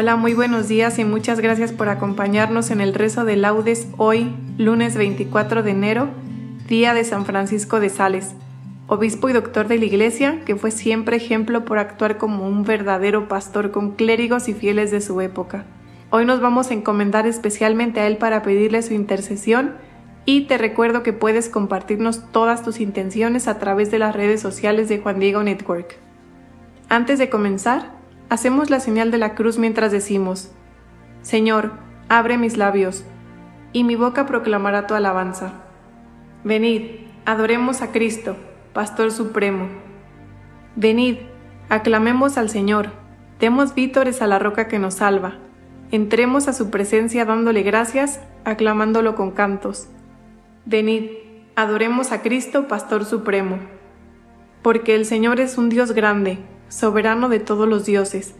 Hola, muy buenos días y muchas gracias por acompañarnos en el rezo de laudes hoy, lunes 24 de enero, día de San Francisco de Sales, obispo y doctor de la Iglesia, que fue siempre ejemplo por actuar como un verdadero pastor con clérigos y fieles de su época. Hoy nos vamos a encomendar especialmente a él para pedirle su intercesión y te recuerdo que puedes compartirnos todas tus intenciones a través de las redes sociales de Juan Diego Network. Antes de comenzar, hacemos la señal de la cruz mientras decimos, Señor, abre mis labios, y mi boca proclamará tu alabanza. Venid, adoremos a Cristo, Pastor Supremo. Venid, aclamemos al Señor, demos vítores a la roca que nos salva, entremos a su presencia dándole gracias, aclamándolo con cantos. Venid, adoremos a Cristo, Pastor Supremo. Porque el Señor es un Dios grande, soberano de todos los dioses.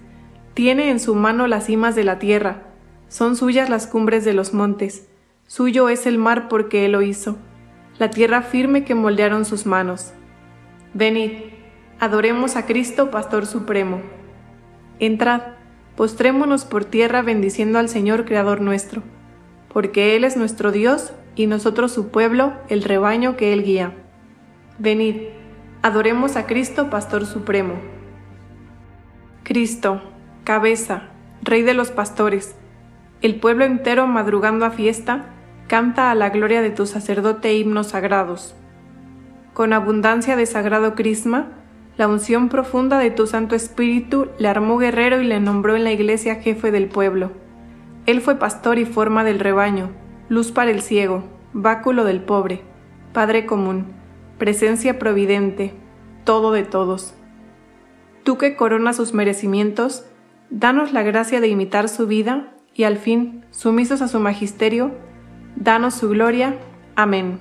Tiene en su mano las cimas de la tierra, son suyas las cumbres de los montes, suyo es el mar porque él lo hizo, la tierra firme que moldearon sus manos. Venid, adoremos a Cristo, Pastor Supremo. Entrad, postrémonos por tierra bendiciendo al Señor Creador nuestro, porque Él es nuestro Dios y nosotros su pueblo, el rebaño que Él guía. Venid, adoremos a Cristo, Pastor Supremo. Cristo, cabeza, Rey de los pastores, el pueblo entero madrugando a fiesta, canta a la gloria de tu sacerdote himnos sagrados. Con abundancia de sagrado crisma, la unción profunda de tu Santo Espíritu le armó guerrero y le nombró en la iglesia jefe del pueblo. Él fue pastor y forma del rebaño, luz para el ciego, báculo del pobre, Padre común, presencia providente, todo de todos. Tú que coronas sus merecimientos, danos la gracia de imitar su vida y al fin, sumisos a su magisterio, danos su gloria. Amén.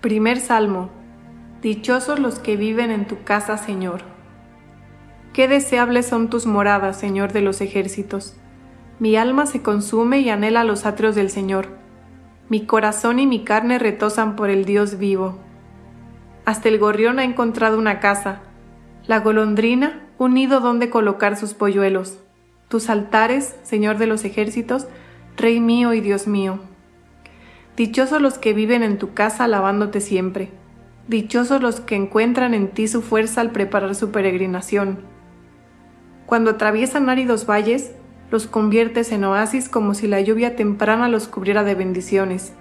Primer Salmo. Dichosos los que viven en tu casa, Señor. Qué deseables son tus moradas, Señor de los ejércitos. Mi alma se consume y anhela los atrios del Señor. Mi corazón y mi carne retosan por el Dios vivo. Hasta el gorrión ha encontrado una casa, la golondrina, un nido donde colocar sus polluelos. Tus altares, Señor de los ejércitos, Rey mío y Dios mío. Dichosos los que viven en tu casa alabándote siempre. Dichosos los que encuentran en ti su fuerza al preparar su peregrinación. Cuando atraviesan áridos valles, los conviertes en oasis como si la lluvia temprana los cubriera de bendiciones.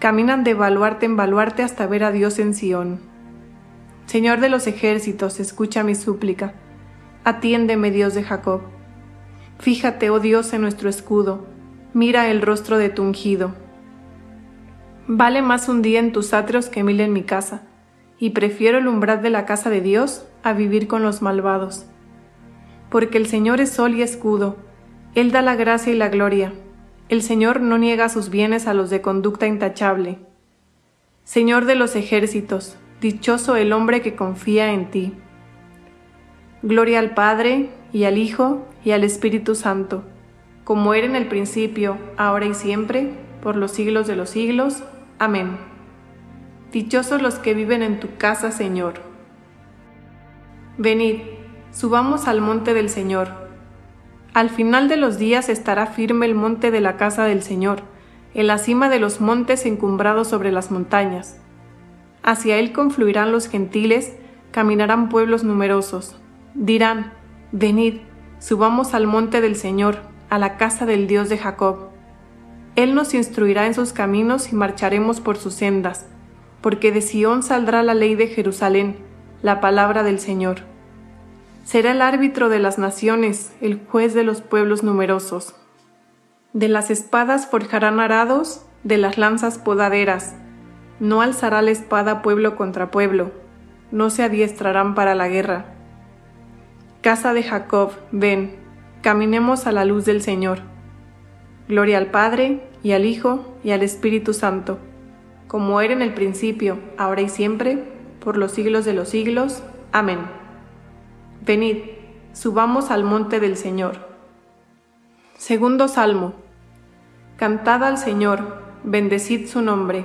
Caminan de baluarte en baluarte hasta ver a Dios en Sión. Señor de los ejércitos, escucha mi súplica. Atiéndeme, Dios de Jacob. Fíjate, oh Dios, en nuestro escudo. Mira el rostro de tu ungido. Vale más un día en tus atrios que mil en mi casa, y prefiero el umbral de la casa de Dios a vivir con los malvados. Porque el Señor es sol y escudo, Él da la gracia y la gloria. El Señor no niega sus bienes a los de conducta intachable. Señor de los ejércitos, Dichoso el hombre que confía en ti. Gloria al Padre, y al Hijo, y al Espíritu Santo, como era en el principio, ahora y siempre, por los siglos de los siglos. Amén. Dichosos los que viven en tu casa, Señor. Venid, subamos al monte del Señor. Al final de los días estará firme el monte de la casa del Señor, en la cima de los montes encumbrados sobre las montañas. Hacia él confluirán los gentiles, caminarán pueblos numerosos. Dirán, venid, subamos al monte del Señor a la casa del Dios de Jacob. Él nos instruirá en sus caminos y marcharemos por sus sendas, porque de Sión saldrá la ley de Jerusalén, la palabra del Señor. Será el árbitro de las naciones, el juez de los pueblos numerosos. De las espadas forjarán arados, de las lanzas podaderas. No alzará la espada pueblo contra pueblo, no se adiestrarán para la guerra. Casa de Jacob, ven, Caminemos a la luz del Señor. Gloria al Padre, y al Hijo, y al Espíritu Santo, como era en el principio, ahora y siempre, por los siglos de los siglos. Amén. Venid, subamos al monte del Señor. Segundo Salmo. Cantad al Señor, bendecid su nombre.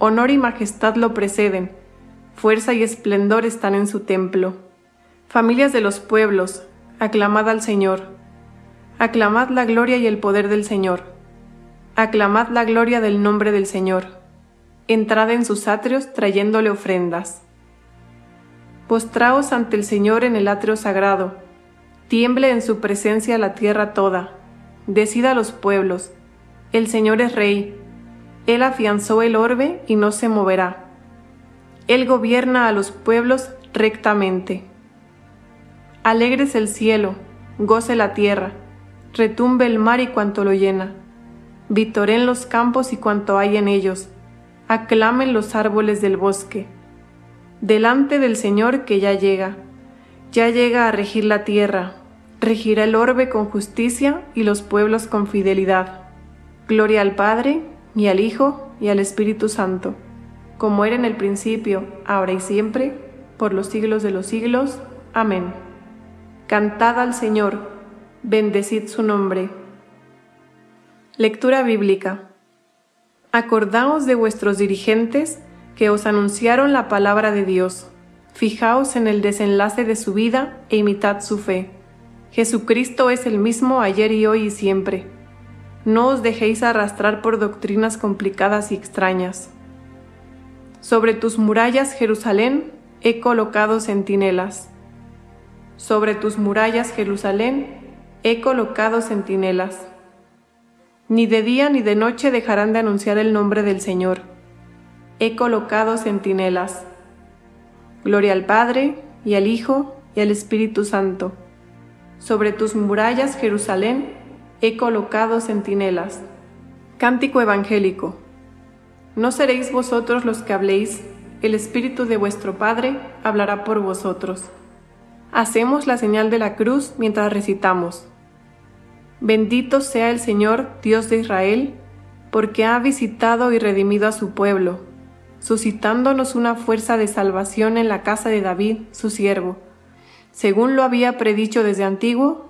honor y majestad lo preceden, fuerza y esplendor están en su templo. Familias de los pueblos, aclamad al Señor. Aclamad la gloria y el poder del Señor. Aclamad la gloria del nombre del Señor. Entrad en sus atrios trayéndole ofrendas. Postraos ante el Señor en el atrio sagrado. Tiemble en su presencia la tierra toda. Decida a los pueblos. El Señor es Rey. Él afianzó el orbe y no se moverá. Él gobierna a los pueblos rectamente. Alegres el cielo, goce la tierra, retumbe el mar y cuanto lo llena. Vitoren los campos y cuanto hay en ellos, aclamen los árboles del bosque. Delante del Señor que ya llega, ya llega a regir la tierra, regirá el orbe con justicia y los pueblos con fidelidad. Gloria al Padre, y al Hijo, y al Espíritu Santo, como era en el principio, ahora y siempre, por los siglos de los siglos. Amén. Cantad al Señor, bendecid su nombre. Lectura bíblica. Acordaos de vuestros dirigentes que os anunciaron la palabra de Dios. Fijaos en el desenlace de su vida e imitad su fe. Jesucristo es el mismo ayer y hoy y siempre. No os dejéis arrastrar por doctrinas complicadas y extrañas. Sobre tus murallas, Jerusalén, he colocado centinelas sobre tus murallas, Jerusalén, he colocado centinelas. Ni de día ni de noche dejarán de anunciar el nombre del Señor. He colocado centinelas. Gloria al Padre, y al Hijo, y al Espíritu Santo. Sobre tus murallas, Jerusalén, he colocado centinelas. Cántico Evangélico. No seréis vosotros los que habléis, el Espíritu de vuestro Padre hablará por vosotros. Hacemos la señal de la cruz mientras recitamos. Bendito sea el Señor, Dios de Israel, porque ha visitado y redimido a su pueblo, suscitándonos una fuerza de salvación en la casa de David, su siervo, según lo había predicho desde antiguo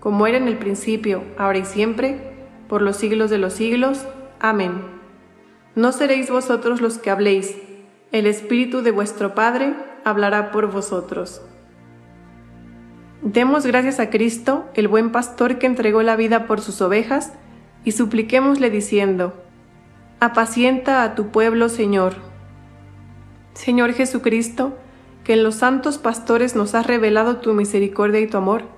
como era en el principio, ahora y siempre, por los siglos de los siglos. Amén. No seréis vosotros los que habléis, el Espíritu de vuestro Padre hablará por vosotros. Demos gracias a Cristo, el buen pastor que entregó la vida por sus ovejas, y supliquémosle diciendo, Apacienta a tu pueblo, Señor. Señor Jesucristo, que en los santos pastores nos has revelado tu misericordia y tu amor,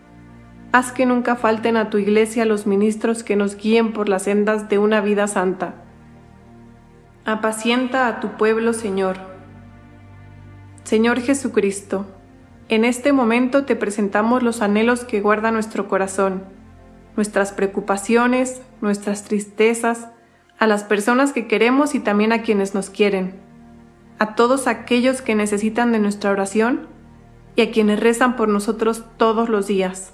Haz que nunca falten a tu iglesia los ministros que nos guíen por las sendas de una vida santa. Apacienta a tu pueblo, Señor. Señor Jesucristo, en este momento te presentamos los anhelos que guarda nuestro corazón, nuestras preocupaciones, nuestras tristezas, a las personas que queremos y también a quienes nos quieren, a todos aquellos que necesitan de nuestra oración y a quienes rezan por nosotros todos los días.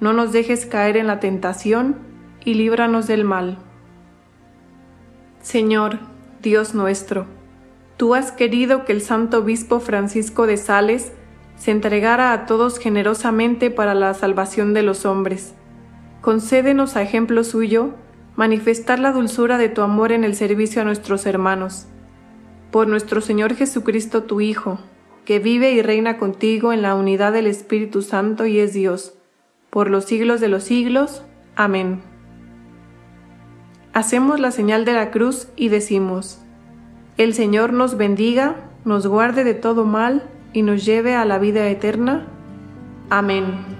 No nos dejes caer en la tentación y líbranos del mal. Señor, Dios nuestro, tú has querido que el Santo Obispo Francisco de Sales se entregara a todos generosamente para la salvación de los hombres. Concédenos a ejemplo suyo manifestar la dulzura de tu amor en el servicio a nuestros hermanos. Por nuestro Señor Jesucristo, tu Hijo, que vive y reina contigo en la unidad del Espíritu Santo y es Dios, por los siglos de los siglos. Amén. Hacemos la señal de la cruz y decimos, El Señor nos bendiga, nos guarde de todo mal, y nos lleve a la vida eterna. Amén.